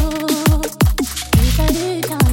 Oh, oh, oh, oh.